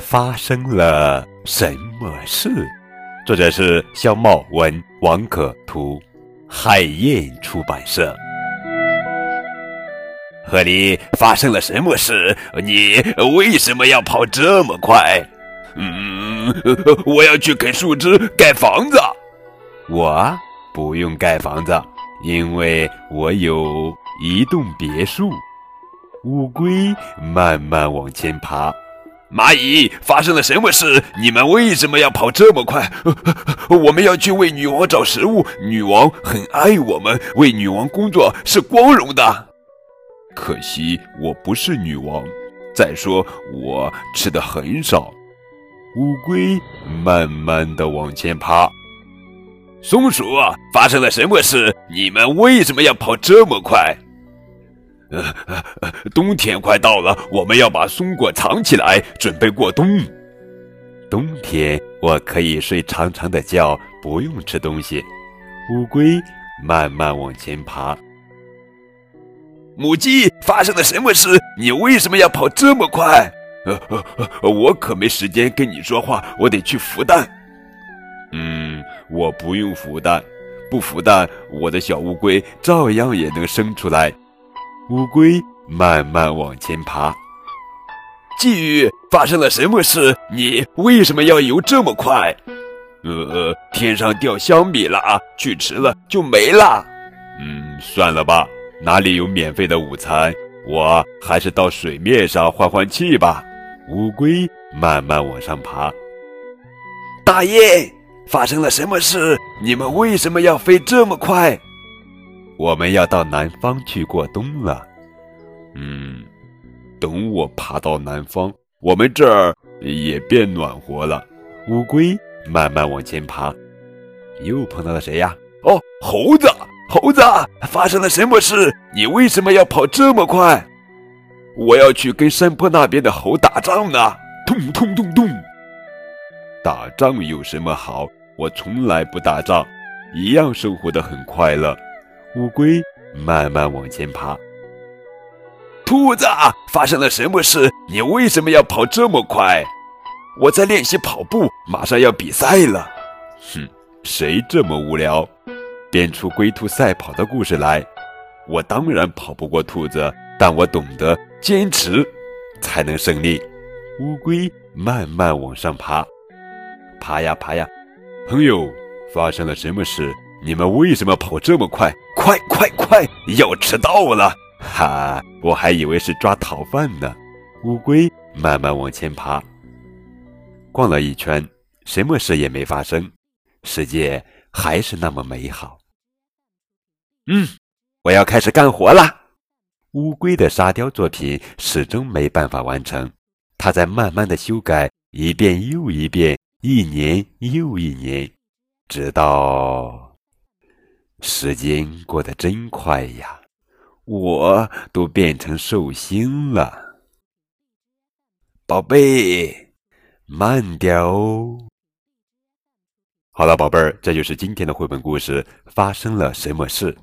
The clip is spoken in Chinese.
发生了什么事？作者是肖茂文，王可图，海燕出版社。河里发生了什么事？你为什么要跑这么快？嗯，我要去啃树枝盖房子。我不用盖房子，因为我有一栋别墅。乌龟慢慢往前爬。蚂蚁发生了什么事？你们为什么要跑这么快？我们要去为女王找食物。女王很爱我们，为女王工作是光荣的。可惜我不是女王。再说我吃的很少。乌龟慢慢的往前爬。松鼠发生了什么事？你们为什么要跑这么快？呃，冬天快到了，我们要把松果藏起来，准备过冬。冬天我可以睡长长的觉，不用吃东西。乌龟慢慢往前爬。母鸡发生了什么事？你为什么要跑这么快？呃呃呃，我可没时间跟你说话，我得去孵蛋。嗯，我不用孵蛋，不孵蛋，我的小乌龟照样也能生出来。乌龟慢慢往前爬。鲫鱼发生了什么事？你为什么要游这么快？呃，天上掉香米了啊，去吃了就没了。嗯，算了吧，哪里有免费的午餐？我还是到水面上换换气吧。乌龟慢慢往上爬。大雁发生了什么事？你们为什么要飞这么快？我们要到南方去过冬了。嗯，等我爬到南方，我们这儿也变暖和了。乌龟慢慢往前爬，又碰到了谁呀？哦，猴子！猴子，发生了什么事？你为什么要跑这么快？我要去跟山坡那边的猴打仗呢！咚咚咚咚！打仗有什么好？我从来不打仗，一样生活的很快乐。乌龟慢慢往前爬。兔子，发生了什么事？你为什么要跑这么快？我在练习跑步，马上要比赛了。哼，谁这么无聊，编出龟兔赛跑的故事来？我当然跑不过兔子，但我懂得坚持才能胜利。乌龟慢慢往上爬，爬呀爬呀。朋友，发生了什么事？你们为什么跑这么快？快快快！要迟到了！哈，我还以为是抓逃犯呢。乌龟慢慢往前爬，逛了一圈，什么事也没发生，世界还是那么美好。嗯，我要开始干活了。乌龟的沙雕作品始终没办法完成，它在慢慢的修改，一遍又一遍，一年又一年，直到。时间过得真快呀，我都变成寿星了。宝贝，慢点哦。好了，宝贝儿，这就是今天的绘本故事。发生了什么事？